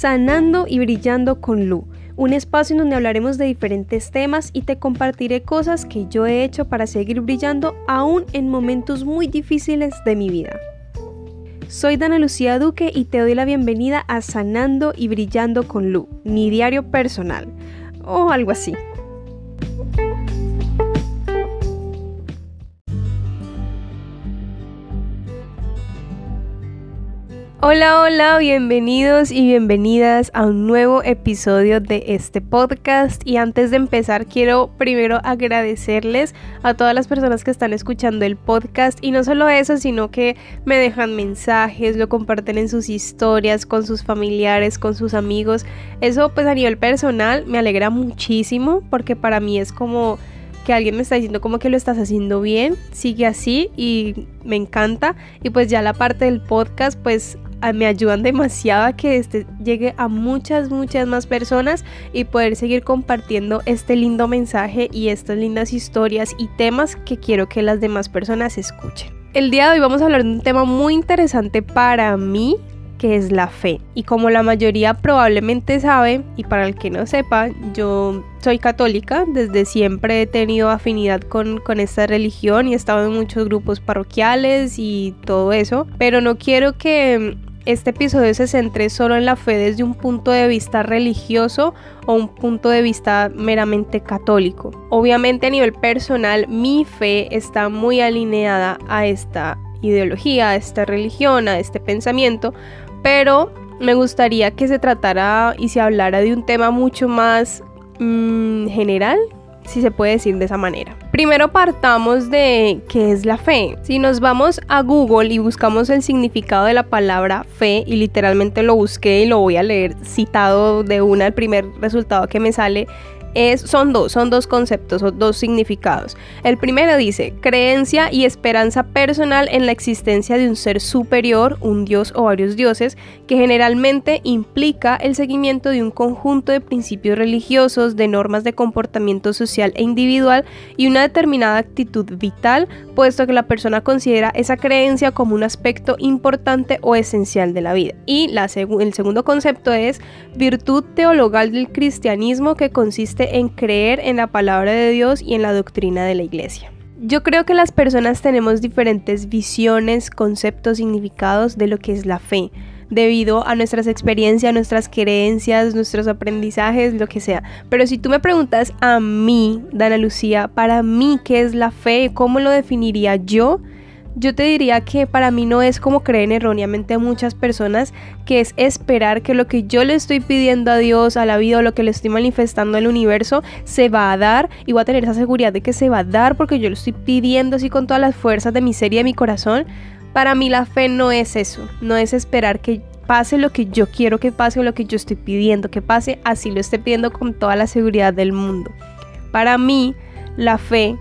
Sanando y Brillando con Lu, un espacio en donde hablaremos de diferentes temas y te compartiré cosas que yo he hecho para seguir brillando aún en momentos muy difíciles de mi vida. Soy Dana Lucía Duque y te doy la bienvenida a Sanando y Brillando con Lu, mi diario personal, o algo así. Hola, hola, bienvenidos y bienvenidas a un nuevo episodio de este podcast. Y antes de empezar, quiero primero agradecerles a todas las personas que están escuchando el podcast. Y no solo eso, sino que me dejan mensajes, lo comparten en sus historias, con sus familiares, con sus amigos. Eso pues a nivel personal me alegra muchísimo porque para mí es como que alguien me está diciendo como que lo estás haciendo bien, sigue así y me encanta. Y pues ya la parte del podcast, pues me ayudan demasiado a que este llegue a muchas, muchas más personas y poder seguir compartiendo este lindo mensaje y estas lindas historias y temas que quiero que las demás personas escuchen. El día de hoy vamos a hablar de un tema muy interesante para mí, que es la fe. Y como la mayoría probablemente sabe, y para el que no sepa, yo soy católica, desde siempre he tenido afinidad con, con, esta religión y he estado en muchos grupos parroquiales y todo eso, pero no quiero que este episodio se centre solo en la fe desde un punto de vista religioso o un punto de vista meramente católico. Obviamente a nivel personal mi fe está muy alineada a esta ideología, a esta religión, a este pensamiento, pero me gustaría que se tratara y se hablara de un tema mucho más mm, general si se puede decir de esa manera. Primero partamos de qué es la fe. Si nos vamos a Google y buscamos el significado de la palabra fe y literalmente lo busqué y lo voy a leer citado de una, el primer resultado que me sale son dos, son dos conceptos o dos significados. El primero dice creencia y esperanza personal en la existencia de un ser superior, un dios o varios dioses, que generalmente implica el seguimiento de un conjunto de principios religiosos, de normas de comportamiento social e individual y una determinada actitud vital, puesto que la persona considera esa creencia como un aspecto importante o esencial de la vida. Y el segundo concepto es virtud teologal del cristianismo que consiste en creer en la palabra de Dios y en la doctrina de la iglesia. Yo creo que las personas tenemos diferentes visiones, conceptos, significados de lo que es la fe, debido a nuestras experiencias, nuestras creencias, nuestros aprendizajes, lo que sea. Pero si tú me preguntas a mí, Dana Lucía, para mí, ¿qué es la fe? ¿Cómo lo definiría yo? Yo te diría que para mí no es como creen erróneamente muchas personas, que es esperar que lo que yo le estoy pidiendo a Dios, a la vida o lo que le estoy manifestando al universo se va a dar y voy a tener esa seguridad de que se va a dar porque yo lo estoy pidiendo así con todas las fuerzas de mi ser y de mi corazón. Para mí la fe no es eso, no es esperar que pase lo que yo quiero que pase o lo que yo estoy pidiendo que pase, así lo estoy pidiendo con toda la seguridad del mundo. Para mí la fe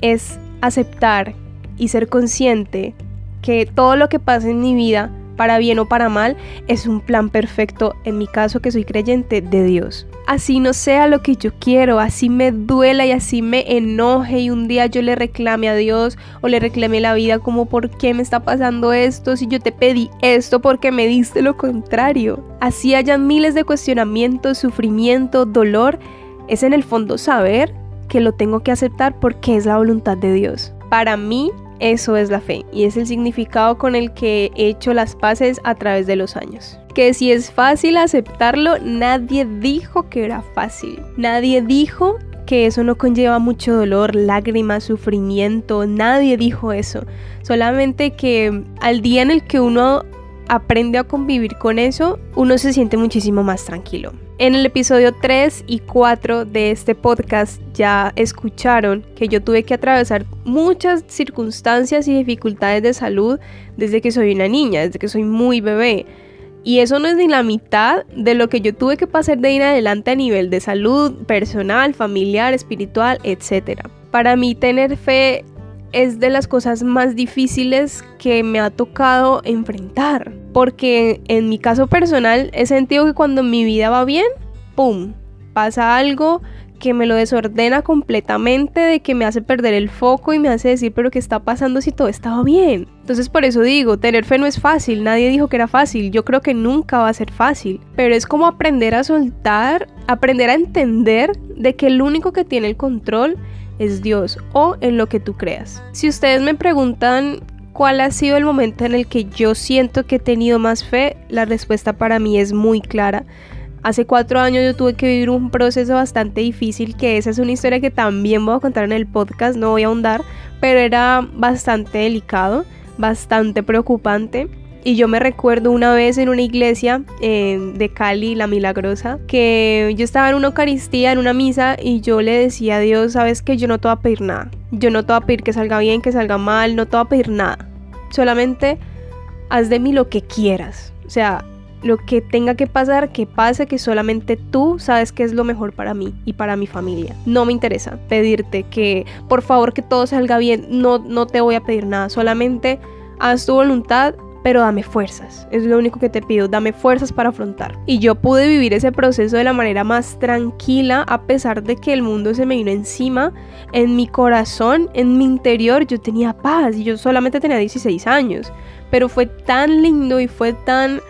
es aceptar y ser consciente que todo lo que pasa en mi vida, para bien o para mal, es un plan perfecto, en mi caso que soy creyente, de Dios. Así no sea lo que yo quiero, así me duela y así me enoje y un día yo le reclame a Dios o le reclame la vida como por qué me está pasando esto, si yo te pedí esto porque me diste lo contrario. Así hayan miles de cuestionamientos, sufrimiento, dolor, es en el fondo saber que lo tengo que aceptar porque es la voluntad de Dios. Para mí eso es la fe y es el significado con el que he hecho las paces a través de los años. Que si es fácil aceptarlo, nadie dijo que era fácil. Nadie dijo que eso no conlleva mucho dolor, lágrimas, sufrimiento. Nadie dijo eso. Solamente que al día en el que uno aprende a convivir con eso, uno se siente muchísimo más tranquilo. En el episodio 3 y 4 de este podcast ya escucharon que yo tuve que atravesar muchas circunstancias y dificultades de salud desde que soy una niña, desde que soy muy bebé. Y eso no es ni la mitad de lo que yo tuve que pasar de en adelante a nivel de salud personal, familiar, espiritual, etc. Para mí tener fe es de las cosas más difíciles que me ha tocado enfrentar. Porque en mi caso personal he sentido que cuando mi vida va bien, ¡pum! pasa algo que me lo desordena completamente, de que me hace perder el foco y me hace decir, pero ¿qué está pasando si todo estaba bien? Entonces por eso digo, tener fe no es fácil, nadie dijo que era fácil, yo creo que nunca va a ser fácil, pero es como aprender a soltar, aprender a entender de que el único que tiene el control es Dios o en lo que tú creas. Si ustedes me preguntan cuál ha sido el momento en el que yo siento que he tenido más fe, la respuesta para mí es muy clara. Hace cuatro años yo tuve que vivir un proceso bastante difícil, que esa es una historia que también voy a contar en el podcast, no voy a ahondar, pero era bastante delicado, bastante preocupante. Y yo me recuerdo una vez en una iglesia eh, de Cali, la Milagrosa, que yo estaba en una Eucaristía, en una misa, y yo le decía a Dios, sabes que yo no te voy a pedir nada. Yo no te voy a pedir que salga bien, que salga mal, no te voy a pedir nada. Solamente haz de mí lo que quieras. O sea, lo que tenga que pasar, que pase, que solamente tú sabes que es lo mejor para mí y para mi familia. No me interesa pedirte que por favor que todo salga bien, no, no te voy a pedir nada, solamente haz tu voluntad, pero dame fuerzas. Es lo único que te pido, dame fuerzas para afrontar. Y yo pude vivir ese proceso de la manera más tranquila a pesar de que el mundo se me vino encima. En mi corazón, en mi interior, yo tenía paz y yo solamente tenía 16 años. Pero fue tan lindo y fue tan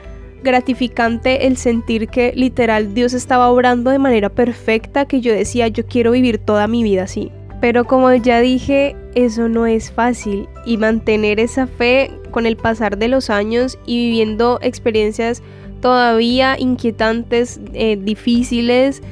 gratificante el sentir que literal Dios estaba obrando de manera perfecta que yo decía yo quiero vivir toda mi vida así. Pero como ya dije, eso no es fácil y mantener esa fe con el pasar de los años y viviendo experiencias todavía inquietantes, eh, difíciles,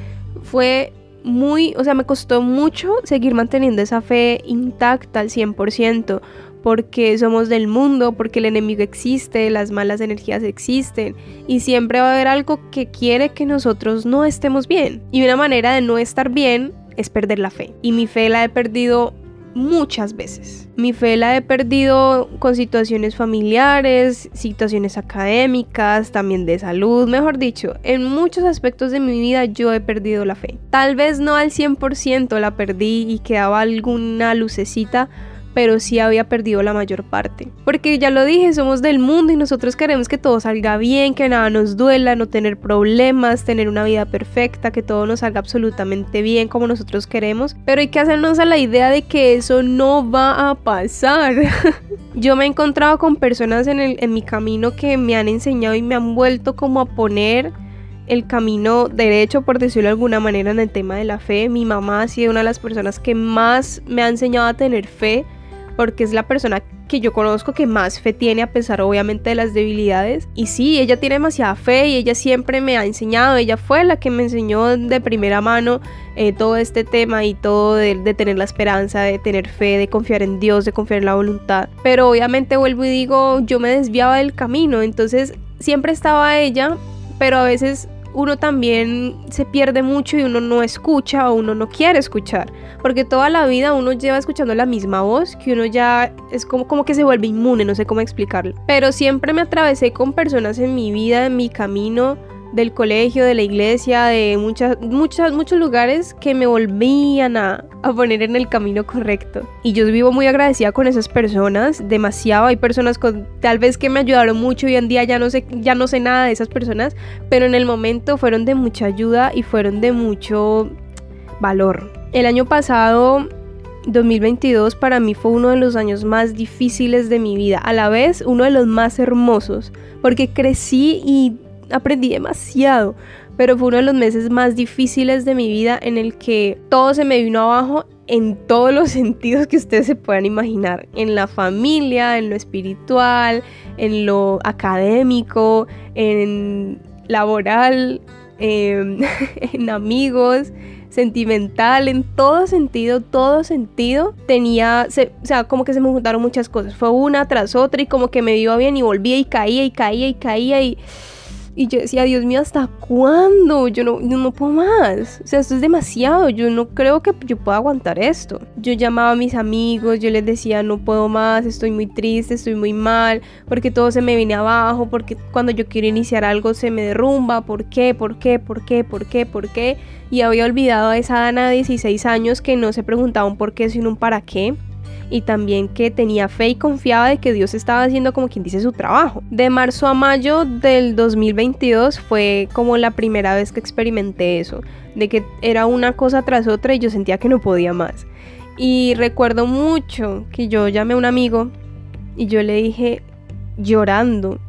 fue muy, o sea, me costó mucho seguir manteniendo esa fe intacta al 100%, porque somos del mundo, porque el enemigo existe, las malas energías existen y siempre va a haber algo que quiere que nosotros no estemos bien. Y una manera de no estar bien es perder la fe. Y mi fe la he perdido muchas veces. Mi fe la he perdido con situaciones familiares, situaciones académicas, también de salud, mejor dicho, en muchos aspectos de mi vida yo he perdido la fe. Tal vez no al 100% la perdí y quedaba alguna lucecita, pero sí había perdido la mayor parte. Porque ya lo dije, somos del mundo y nosotros queremos que todo salga bien, que nada nos duela, no tener problemas, tener una vida perfecta, que todo nos salga absolutamente bien como nosotros queremos. Pero hay que hacernos a la idea de que eso no va a pasar. Yo me he encontrado con personas en, el, en mi camino que me han enseñado y me han vuelto como a poner el camino derecho, por decirlo de alguna manera, en el tema de la fe. Mi mamá ha sido una de las personas que más me ha enseñado a tener fe porque es la persona que yo conozco que más fe tiene a pesar obviamente de las debilidades. Y sí, ella tiene demasiada fe y ella siempre me ha enseñado, ella fue la que me enseñó de primera mano eh, todo este tema y todo de, de, tener la esperanza, de tener fe, de confiar en Dios, de confiar en la voluntad. Pero obviamente vuelvo y digo, yo me desviaba del camino, entonces siempre estaba ella, pero a veces uno también se pierde mucho y uno no escucha o uno no quiere escuchar. Porque toda la vida uno lleva escuchando la misma voz que uno ya es como, como que se vuelve inmune, no sé cómo explicarlo. Pero siempre me atravesé con personas en mi vida, en mi camino, del colegio, de la iglesia, de muchas, muchas, muchos lugares que me volvían a, poner en el camino correcto. Y yo vivo muy agradecida con esas personas, demasiado. Hay personas con, tal vez que me ayudaron mucho. Hoy en día ya no sé, ya no sé nada de esas personas, pero en el momento fueron de mucha ayuda y fueron de mucho valor. El año pasado 2022 para mí fue uno de los años más difíciles de mi vida, a la vez uno de los más hermosos, porque crecí y aprendí demasiado, pero fue uno de los meses más difíciles de mi vida en el que todo se me vino abajo en todos los sentidos que ustedes se puedan imaginar, en la familia, en lo espiritual, en lo académico, en laboral, em, en amigos, sentimental, en todo sentido, todo sentido, tenía, o sea, como que se me juntaron muchas cosas, fue una tras otra y como que me iba bien y volvía y caía y caía y caía y... Y yo decía, Dios mío, ¿hasta cuándo? Yo no, no puedo más. O sea, esto es demasiado. Yo no creo que yo pueda aguantar esto. Yo llamaba a mis amigos, yo les decía, no puedo más, estoy muy triste, estoy muy mal, porque todo se me viene abajo, porque cuando yo quiero iniciar algo se me derrumba. ¿Por qué? ¿Por qué? ¿Por qué? ¿Por qué? ¿Por qué? Y había olvidado a esa Dana de 16 años que no se preguntaba un por qué, sino un para qué y también que tenía fe y confiaba de que Dios estaba haciendo como quien dice su trabajo. De marzo a mayo del 2022 fue como la primera vez que experimenté eso, de que era una cosa tras otra y yo sentía que no podía más. Y recuerdo mucho que yo llamé a un amigo y yo le dije llorando,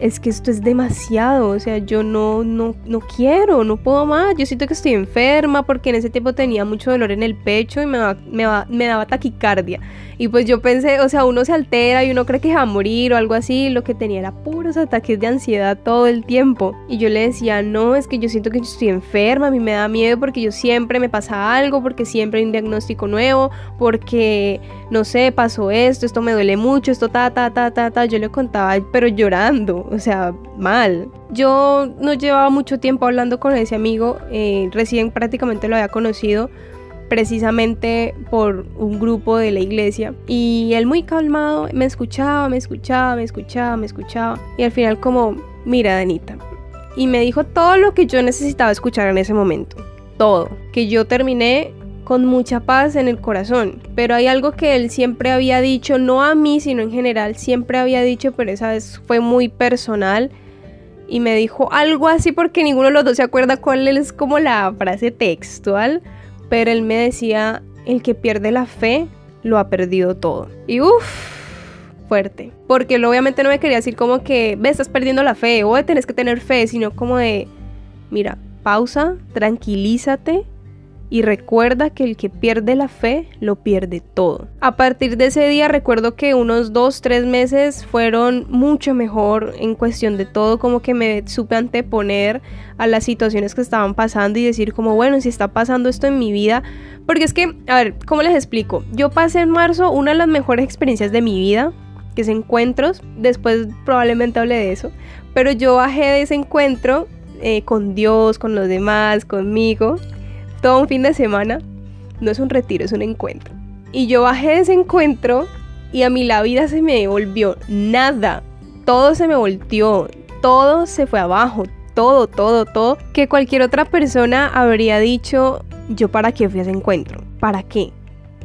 es que esto es demasiado, o sea, yo no, no, no quiero, no puedo más, yo siento que estoy enferma porque en ese tiempo tenía mucho dolor en el pecho y me, me, me daba taquicardia. Y pues yo pensé, o sea, uno se altera y uno cree que va a morir o algo así. Lo que tenía era puros ataques de ansiedad todo el tiempo. Y yo le decía, no, es que yo siento que yo estoy enferma, a mí me da miedo porque yo siempre me pasa algo, porque siempre hay un diagnóstico nuevo, porque, no sé, pasó esto, esto me duele mucho, esto ta, ta, ta, ta, ta. Yo le contaba, pero llorando, o sea, mal. Yo no llevaba mucho tiempo hablando con ese amigo, eh, recién prácticamente lo había conocido precisamente por un grupo de la iglesia. Y él muy calmado me escuchaba, me escuchaba, me escuchaba, me escuchaba. Y al final como, mira Danita, y me dijo todo lo que yo necesitaba escuchar en ese momento, todo, que yo terminé con mucha paz en el corazón, pero hay algo que él siempre había dicho, no a mí, sino en general, siempre había dicho, pero esa vez fue muy personal y me dijo algo así porque ninguno de los dos se acuerda cuál es como la frase textual, pero él me decía, el que pierde la fe lo ha perdido todo. Y uff, fuerte. Porque él obviamente no me quería decir como que, ve, estás perdiendo la fe o tenés que tener fe, sino como de, mira, pausa, tranquilízate y recuerda que el que pierde la fe lo pierde todo. A partir de ese día recuerdo que unos dos, tres meses fueron mucho mejor en cuestión de todo, como que me supe anteponer a las situaciones que estaban pasando y decir como, bueno, si está pasando esto en mi vida, porque es que, a ver, ¿cómo les explico? Yo pasé en marzo una de las mejores experiencias de mi vida, que es encuentros, después probablemente hable de eso, pero yo bajé de ese encuentro eh, con Dios, con los demás, conmigo todo un fin de semana. No es un retiro, es un encuentro. Y yo bajé de ese encuentro y a mí la vida se me volvió nada. Todo se me volteó, todo se fue abajo, todo, todo, todo. Que cualquier otra persona habría dicho, yo para qué fui a ese encuentro, para qué,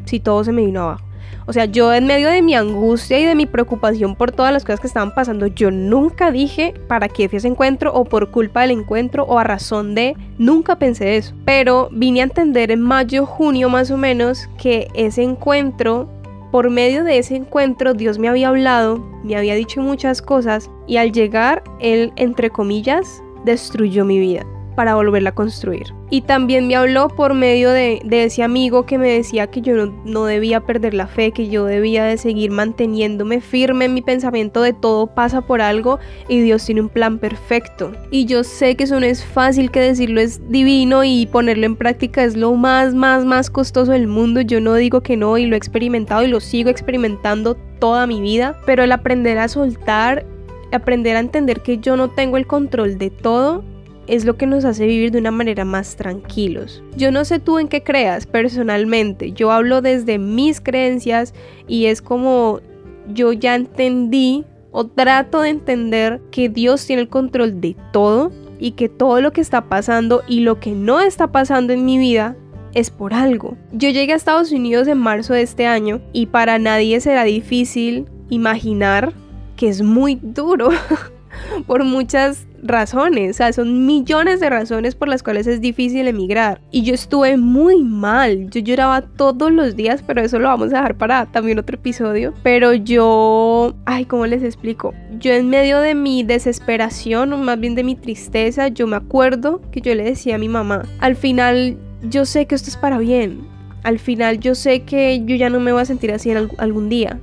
si todo se me vino abajo. O sea, yo en medio de mi angustia y de mi preocupación por todas las cosas que estaban pasando, yo nunca dije para qué fui ese encuentro o por culpa del encuentro o a razón de, nunca pensé eso. Pero vine a entender en mayo, junio más o menos que ese encuentro por medio de ese encuentro Dios me había hablado, me había dicho muchas cosas y al llegar Él, entre comillas, destruyó mi vida para volverla a construir. Y también me habló por medio de, ese amigo que me decía que yo no, debía perder la fe, que yo debía de seguir manteniéndome firme en mi pensamiento de todo pasa por algo y Dios tiene un plan perfecto. Y yo sé que eso no es fácil, que decirlo es divino y ponerlo en práctica es lo más, más, más costoso del mundo. Yo no digo que no y lo he experimentado y lo sigo experimentando toda mi vida, pero el aprender a soltar, aprender a entender que yo no tengo el control de todo, es lo que nos hace vivir de una manera más tranquilos. Yo no sé tú en qué creas personalmente, yo hablo desde mis creencias y es como yo ya entendí o trato de entender que Dios tiene el control de todo y que todo lo que está pasando y lo que no está pasando en mi vida es por algo. Yo llegué a Estados Unidos en marzo de este año y para nadie será difícil imaginar que es muy duro por muchas razones, o sea, son millones de razones por las cuales es difícil emigrar. Y yo estuve muy mal, yo lloraba todos los días, pero eso lo vamos a dejar para también otro episodio. Pero yo, ay, ¿cómo les explico? Yo en medio de mi desesperación, o más bien de mi tristeza, yo me acuerdo que yo le decía a mi mamá, al final yo sé que esto es para bien. Al final yo sé que yo ya no me voy a sentir así en algún día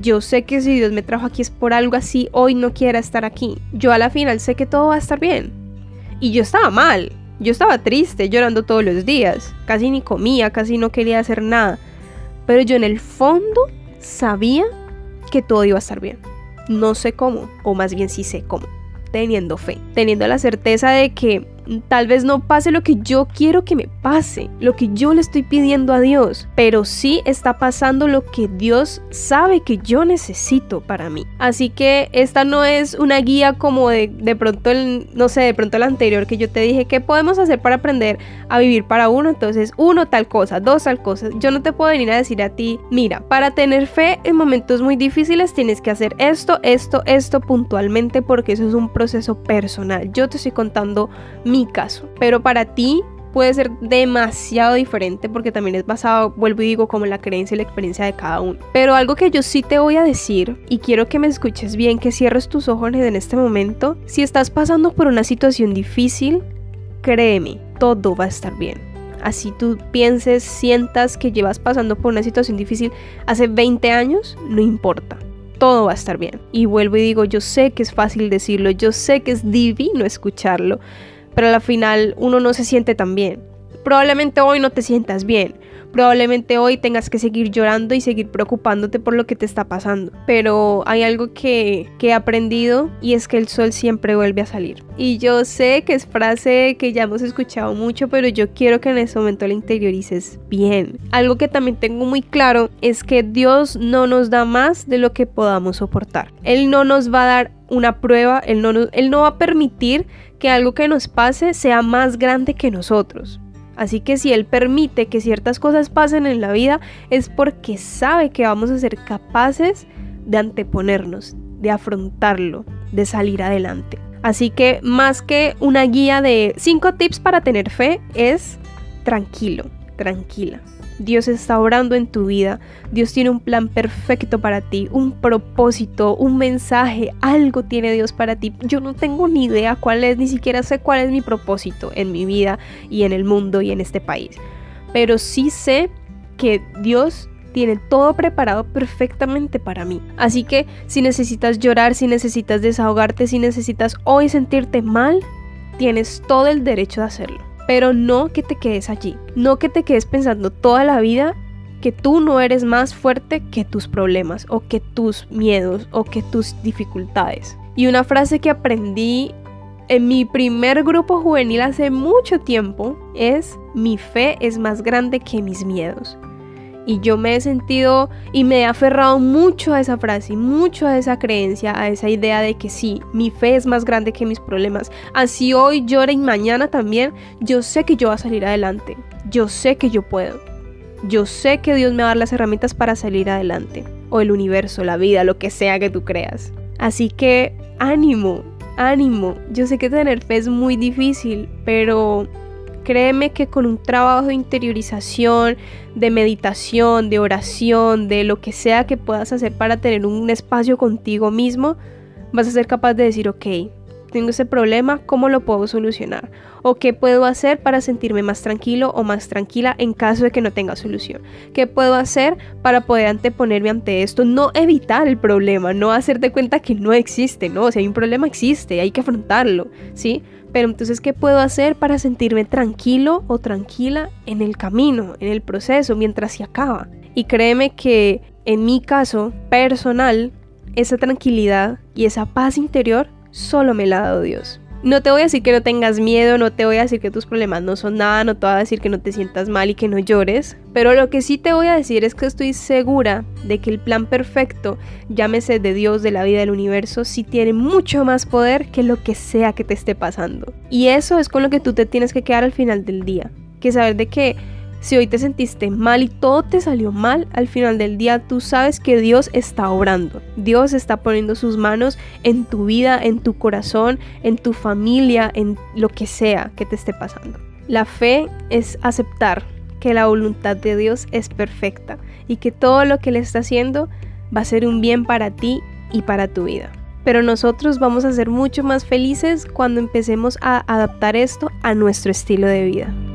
yo sé que si Dios me trajo aquí es por algo así, hoy no quiera estar aquí. Yo a la final sé que todo va a estar bien. Y yo estaba mal, yo estaba triste, llorando todos los días, casi ni comía, casi no quería hacer nada. Pero yo en el fondo sabía que todo iba a estar bien. No sé cómo, o más bien sí sé cómo, teniendo fe, teniendo la certeza de que tal vez no pase lo que yo quiero que me pase, lo que yo le estoy pidiendo a Dios, pero sí está pasando lo que Dios sabe que yo necesito para mí. Así que esta no es una guía como de, de pronto el, no sé, de pronto el anterior que yo te dije, ¿qué podemos hacer para aprender a vivir para uno? Entonces, uno tal cosa, dos tal cosa. Yo no te puedo venir a decir a ti, mira, para tener fe en momentos muy difíciles tienes que hacer esto, esto, esto puntualmente porque eso es un proceso personal. Yo te estoy contando caso, pero para ti puede ser demasiado diferente porque también es basado, vuelvo y digo, como la creencia y la experiencia de cada uno. Pero algo que yo sí te voy a decir y quiero que me escuches bien, que cierres tus ojos en este momento, si estás pasando por una situación difícil, créeme, todo va a estar bien. Así tú pienses, sientas que llevas pasando por una situación difícil hace 20 años, no importa todo va a estar bien. Y vuelvo y digo, yo sé que es fácil decirlo, yo sé que es divino escucharlo, pero al final uno no se siente tan bien. Probablemente hoy no te sientas bien, Probablemente hoy tengas que seguir llorando y seguir preocupándote por lo que te está pasando. Pero hay algo que, he aprendido y es que el sol siempre vuelve a salir. Y yo sé que es frase que ya hemos escuchado mucho, pero yo quiero que en ese momento la interiorices bien. Algo que también tengo muy claro es que Dios no nos da más de lo que podamos soportar. Él no nos va a dar una prueba, él no, él no va a permitir que algo que nos pase sea más grande que nosotros. Así que si Él permite que ciertas cosas pasen en la vida es porque sabe que vamos a ser capaces de anteponernos, de afrontarlo, de salir adelante. Así que más que una guía de 5 tips para tener fe es tranquilo, tranquila. Dios está orando en tu vida, Dios tiene un plan perfecto para ti, un propósito, un mensaje, algo tiene Dios para ti. Yo no tengo ni idea cuál es, ni siquiera sé cuál es mi propósito en mi vida y en el mundo y en este país. Pero sí sé que Dios tiene todo preparado perfectamente para mí. Así que si necesitas llorar, si necesitas desahogarte, si necesitas hoy sentirte mal, tienes todo el derecho de hacerlo pero no que te quedes allí, no que te quedes pensando toda la vida que tú no eres más fuerte que tus problemas o que tus miedos o que tus dificultades. Y una frase que aprendí en mi primer grupo juvenil hace mucho tiempo es, mi fe es más grande que mis miedos. Y yo me he sentido y me he aferrado mucho a esa frase, mucho a esa creencia, a esa idea de que sí, mi fe es más grande que mis problemas. Así hoy llore y mañana también, yo sé que yo voy a salir adelante. Yo sé que yo puedo. Yo sé que Dios me va a dar las herramientas para salir adelante. O el universo, la vida, lo que sea que tú creas. Así que ánimo, ánimo. Yo sé que tener fe es muy difícil, pero Créeme que con un trabajo de interiorización, de meditación, de oración, de lo que sea que puedas hacer para tener un espacio contigo mismo, vas a ser capaz de decir, ok, tengo ese problema, ¿cómo lo puedo solucionar? ¿O qué puedo hacer para sentirme más tranquilo o más tranquila en caso de que no tenga solución? ¿Qué puedo hacer para poder anteponerme ante esto? No evitar el problema, no hacerte cuenta que no existe, ¿no? Si hay un problema existe, hay que afrontarlo, ¿sí? Pero entonces, ¿qué puedo hacer para sentirme tranquilo o tranquila en el camino, en el proceso, mientras se acaba? Y créeme que en mi caso personal, esa tranquilidad y esa paz interior solo me la ha dado Dios. No te voy a decir que no tengas miedo, no te voy a decir que tus problemas no son nada, no te voy a decir que no te sientas mal y que no llores, pero lo que sí te voy a decir es que estoy segura de que el plan perfecto, llámese de Dios, de la vida del universo, sí tiene mucho más poder que lo que sea que te esté pasando. Y eso es con lo que tú te tienes que quedar al final del día, que saber de que si hoy te sentiste mal y todo te salió mal, al final del día tú sabes que Dios está obrando. Dios está poniendo sus manos en tu vida, en tu corazón, en tu familia, en lo que sea que te esté pasando. La fe es aceptar que la voluntad de Dios es perfecta y que todo lo que Él está haciendo va a ser un bien para ti y para tu vida. Pero nosotros vamos a ser mucho más felices cuando empecemos a adaptar esto a nuestro estilo de vida.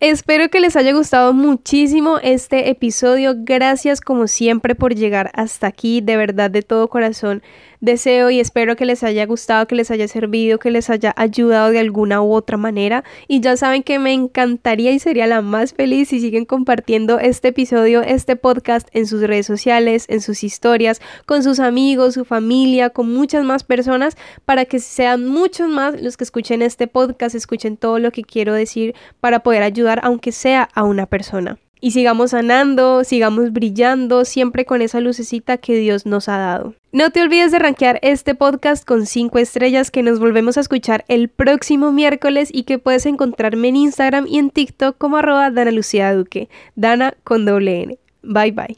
Espero que les haya gustado muchísimo este episodio. Gracias como siempre por llegar hasta aquí. De verdad, de todo corazón deseo y espero que les haya gustado, que les haya servido, que les haya ayudado de alguna u otra manera. Y ya saben que me encantaría y sería la más feliz si siguen compartiendo este episodio, este podcast en sus redes sociales, en sus historias, con sus amigos, su familia, con muchas más personas, para que sean muchos más los que escuchen este podcast, escuchen todo lo que quiero decir para poder ayudar aunque sea a una persona. Y sigamos sanando, sigamos brillando, siempre con esa lucecita que Dios nos ha dado. No te olvides de rankear este podcast con 5 estrellas que nos volvemos a escuchar el próximo miércoles y que puedes encontrarme en Instagram y en TikTok como arroba Dana Lucía Duque, Dana con doble N. Bye bye.